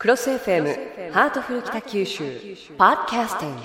CROSS FM ハートフル北九州ポッドキャスティング。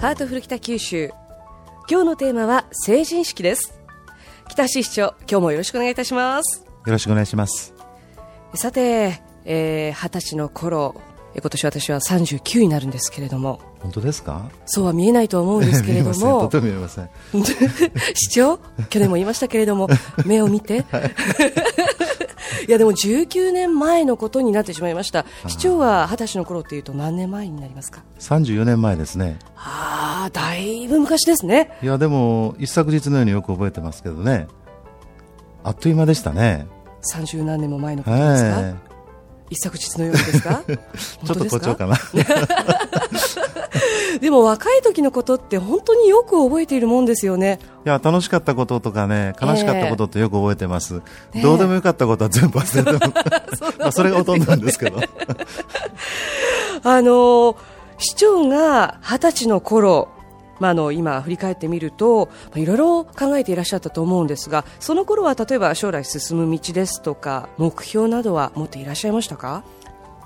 ハートフル北九州。今日のテーマは成人式です。北橋市長今日もよろしくお願いいたします。よろしくお願いします。さて、えー、20歳の頃今年私は39になるんですけれども。本当ですか？そうは見えないと思うんですけれども。見えません。市長？去年も言いましたけれども。目を見て、はい、いやでも19年前のことになってしまいました。市長は20歳の頃っていうと何年前になりますか？34年前ですね。ああだいぶ昔ですね。いやでも一昨日のようによく覚えてますけどね。あっという間でしたね。30何年も前のことですか、はい一昨日のよう ですか？ちょっと誇張かな。でも若い時のことって本当によく覚えているもんですよね。いや楽しかったこととかね悲しかったことってよく覚えてます、えー、どうでもよかったことは全部忘れて まそれがほとんどなんですけど。あの市長が二十歳の頃まあ、あの今、振り返ってみるといろいろ考えていらっしゃったと思うんですがその頃は例えば将来進む道ですとか目標などは持っていらっしゃいましたか？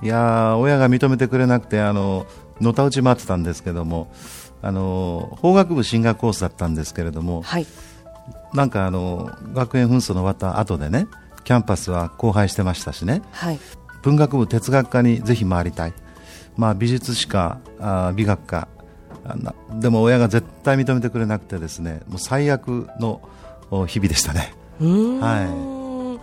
いや親が認めてくれなくてあののたうち回ってたんですけどもあの法学部進学コースだったんですけれども、はい、なんかあの学園紛争の終わった後でねキャンパスは荒廃してましたしね、はい、文学部哲学科にぜひ回りたい、まあ、美術史かあ美学科でも親が絶対認めてくれなくてですねもう最悪の日々でしたね。は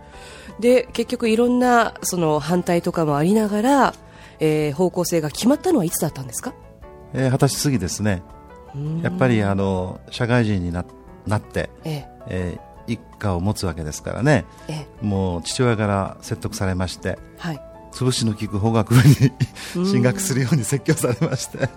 い、で結局いろんなその反対とかもありながら、えー、方向性が決まったのはいつだったんですか、えー、二十歳過ぎですね。やっぱりあの社会人にななって、ええ。えー、一家を持つわけですからね、ええ、もう父親から説得されまして、はい、潰しの効く法学部に 進学するように説教されまして。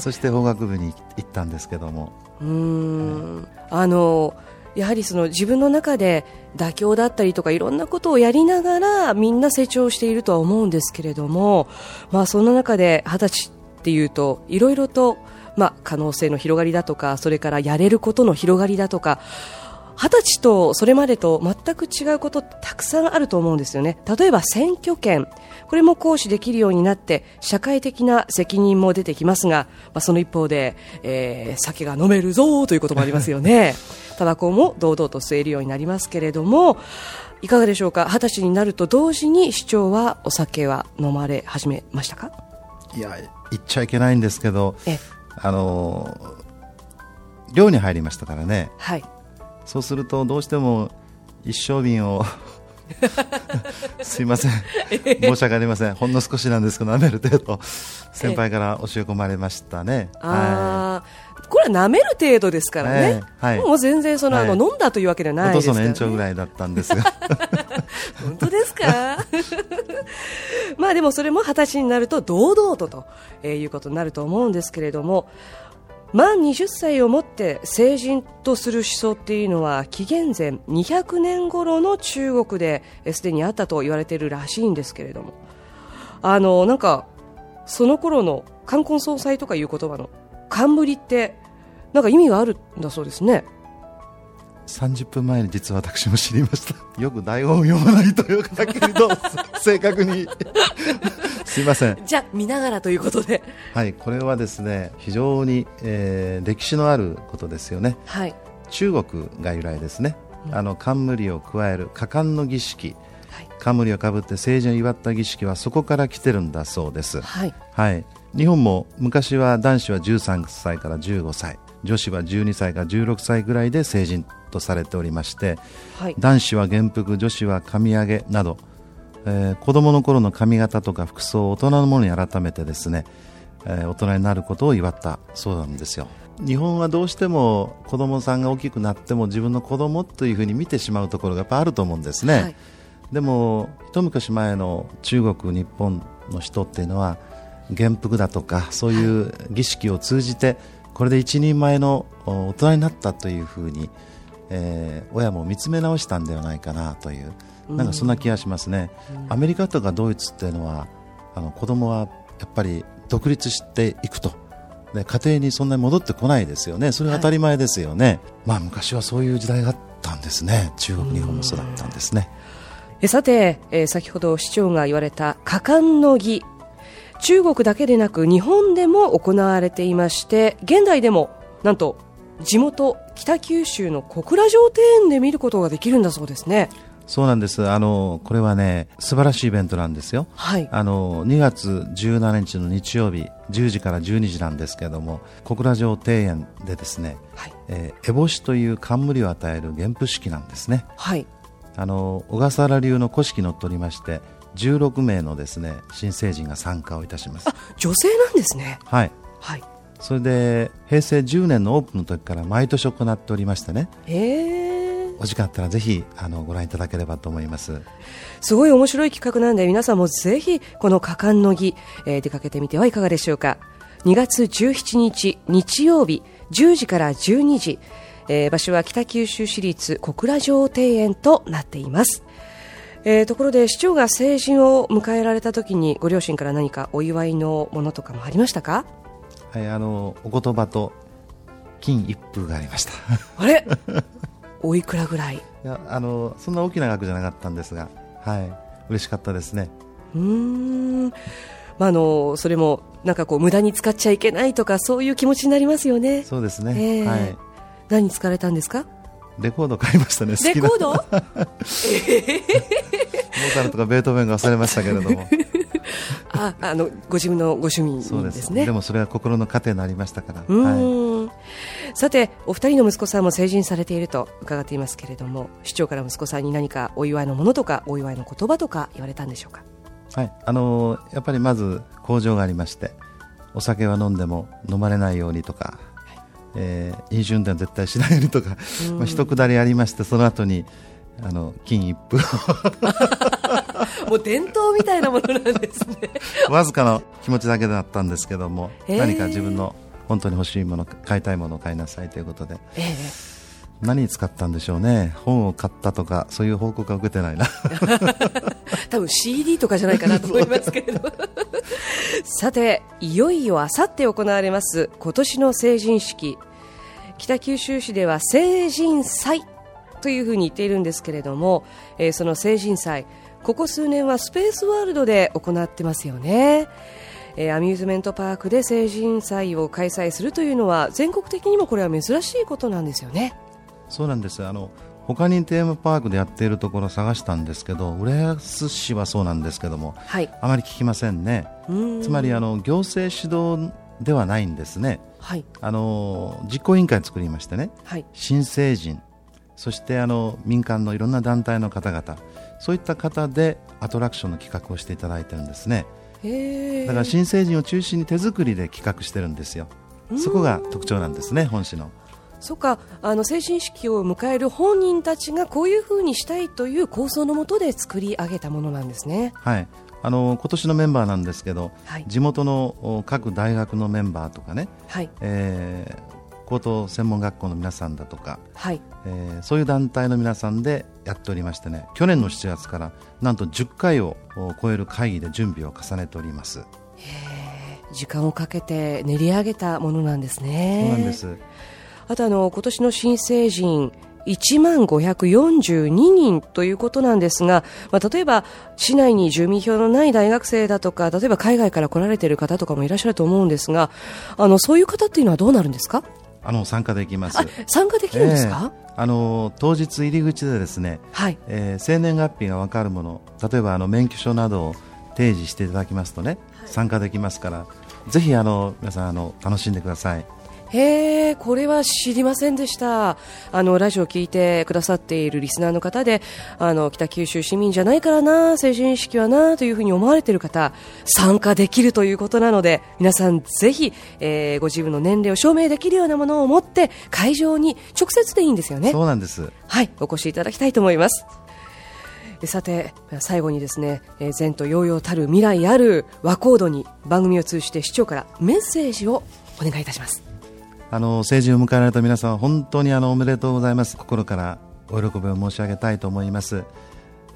そして法学部に行ったんですけども。うん。あのやはりその自分の中で妥協だったりとかいろんなことをやりながらみんな成長しているとは思うんですけれども、まあ、その中で二十歳っていうといろいろと、まあ、可能性の広がりだとかそれからやれることの広がりだとか二十歳とそれまでと全く違うことたくさんあると思うんですよね。例えば選挙権。これも行使できるようになって社会的な責任も出てきますが、まあ、その一方で、えー、酒が飲めるぞということもありますよね。タバコも堂々と吸えるようになりますけれどもいかがでしょうか？二十歳になると同時に市長はお酒は飲まれ始めましたか？いや言っちゃいけないんですけどあの寮に入りましたからね、はい、そうするとどうしても一升瓶を すいません、申し訳ありません、ほんの少しなんですけど、舐める程度、先輩から教え込まれましたね。あこれは舐める程度ですからね、はい、もう全然その、はい、あの飲んだというわけではないですから、ね、延長ぐらいだったんですが 本当ですか？まあでもそれも二十歳になると堂々とと、えー、いうことになると思うんですけれども満20歳をもって成人とする思想っていうのは紀元前200年頃の中国ですでにあったと言われているらしいんですけれども。あのなんかその頃の冠婚葬祭とかいう言葉の冠ってなんか意味があるんだそうですね。30分前に実は私も知りました。よく台本を読まないというだけにど正確に。すいません。じゃあ見ながらということで。はいこれはですね非常に、えー、歴史のあることですよね、はい、中国が由来ですね、うん、あの冠を加える加冠の儀式、はい、冠をかぶって成人を祝った儀式はそこから来てるんだそうです、はい、はい、日本も昔は男子は13歳から15歳。女子は12歳から16歳ぐらいで成人とされておりまして、はい、男子は元服女子は髪上げなどえー、子供の頃の髪型とか服装を大人のものに改めてですね、えー、大人になることを祝ったそうなんですよ。日本はどうしても子供さんが大きくなっても自分の子供というふうに見てしまうところがやっぱあると思うんですね、はい、でも一昔前の中国日本の人っていうのは元服だとかそういう儀式を通じてこれで一人前の大人になったというふうに、えー、親も見つめ直したんではないかなというなんかそんな気がしますね、アメリカとかドイツっていうのはあの子供はやっぱり独立していくと。で家庭にそんなに戻ってこないですよね。それは当たり前ですよね、はい、まあ昔はそういう時代があったんですね。中国日本もそうだったんですね。えさて、えー、先ほど市長が言われた果敢の儀。中国だけでなく日本でも行われていまして現代でもなんと地元北九州の小倉城庭園で見ることができるんだそうですねそうなんです。あの、これはね、素晴らしいイベントなんですよ。はい。あの、2月17日の日曜日、10時から12時なんですけれども、小倉城庭園でですね、はい。えー、烏帽子という冠を与える原付式なんですね。はい。あの、小笠原流の古式にのっとりまして、16名のですね、新成人が参加をいたします。あ、女性なんですね。はい。はい。それで、平成10年のオープンの時から毎年行っておりましてね。へえ。お時間あったらぜひあのご覧いただければと思います。すごい面白い企画なんで皆さんもぜひこの果敢の儀、えー、出かけてみてはいかがでしょうか。2月17日日曜日10時から12時、えー、場所は北九州市立小倉城庭園となっています。えー、ところで市長が成人を迎えられた時にご両親から何かお祝いのものとかもありましたか？はいあのお言葉と金一封がありました。あれ？おいくらぐらい？いやあのそんな大きな額じゃなかったんですが、はい、嬉しかったですね。うんまあ、あのそれもなんかこう無駄に使っちゃいけないとかそういう気持ちになりますよね。そうですね。えー、はい。何使われたんですか？レコード買いましたね。レコード？モーツァルトかベートーベンが忘れましたけれども。ああのご自分のご趣味ですねでもそれは心の糧になりましたから、はい、さてお二人の息子さんも成人されていると伺っていますけれども市長から息子さんに何かお祝いのものとかお祝いの言葉とか言われたんでしょうか？はい。あのやっぱりまず工場がありましてお酒は飲んでも飲まれないようにとか、えー、飲酒運転は絶対しないようにとか、まあ、一くだりありましてその後にあの金一封もう伝統みたいなものなんですね。わずかの気持ちだけだったんですけども、えー、何か自分の本当に欲しいもの買いたいものを買いなさいということで、えー、何に使ったんでしょうね。本を買ったとかそういう報告は受けてないな。多分 CD とかじゃないかなと思いますけれど。さていよいよあさって行われます。今年の成人式。北九州市では成人祭というふうに言っているんですけれども、えー、その成人祭ここ数年はスペースワールドで行ってますよね、えー、アミューズメントパークで成人祭を開催するというのは全国的にもこれは珍しいことなんですよね。そうなんです。あの他にテーマパークでやっているところを探したんですけど浦安市はそうなんですけども、はい、あまり聞きませんね。つまりあの行政指導ではないんですね、はい、あの実行委員会を作りましてね、はい、新成人。そしてあの民間のいろんな団体の方々。そういった方でアトラクションの企画をしていただいてるんですねだから新成人を中心に手作りで企画してるんですよ。そこが特徴なんですね本市の。そっか。あの成人式を迎える本人たちがこういうふうにしたいという構想のもとで作り上げたものなんですね。はい。あの今年のメンバーなんですけど、はい、地元の各大学のメンバーとかね、はい。えー、高等専門学校の皆さんだとか、はい。えー、そういう団体の皆さんでやっておりましてね去年の7月からなんと10回を超える会議で準備を重ねております。時間をかけて練り上げたものなんですね。そうなんです。あとあの今年の新成人1万542人ということなんですが、まあ、例えば市内に住民票のない大学生だとか例えば海外から来られている方とかもいらっしゃると思うんですがあのそういう方っていうのはどうなるんですか？あの参加できます。参加できるんですか？えー、あの当日入り口でですね、はい、えー、生年月日がわかるもの、例えばあの免許証などを提示していただきますとね、はい、参加できますから、ぜひあの皆さんあの楽しんでください。へえ、これは知りませんでした。あの、ラジオを聞いてくださっているリスナーの方で、あの、北九州市民じゃないからな、成人式はな、というふうに思われている方、参加できるということなので、皆さんぜひ、えー、ご自分の年齢を証明できるようなものを持って、会場に直接でいいんですよね。そうなんです。はい、お越しいただきたいと思います。さて最後にですね前途洋々たる未来ある和コードに番組を通じて市長からメッセージをお願いいたしますあの成人を迎えられた皆さん本当にあのおめでとうございます。心からお喜びを申し上げたいと思います、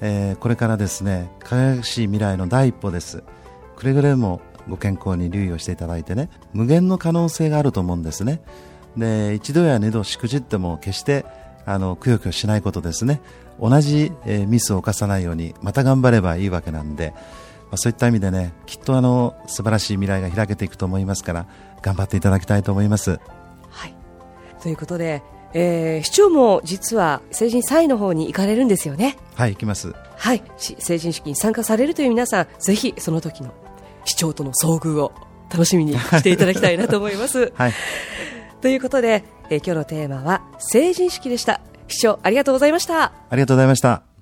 えー、これからですね輝かしい未来の第一歩です。くれぐれもご健康に留意をしていただいてね無限の可能性があると思うんですね。で一度や二度しくじっても決してあのくよくよしないことですね。同じ、えー、ミスを犯さないようにまた頑張ればいいわけなんで、まあ、そういった意味でねきっとあの素晴らしい未来が開けていくと思いますから頑張っていただきたいと思います。はい、ということで、えー、市長も実は成人祭の方に行かれるんですよね。はい行きます。はい成人式に参加されるという皆さんぜひその時の市長との遭遇を楽しみにしていただきたいなと思います。はい、ということで、えー、今日のテーマは成人式でした。市長ありがとうございました。ありがとうございました。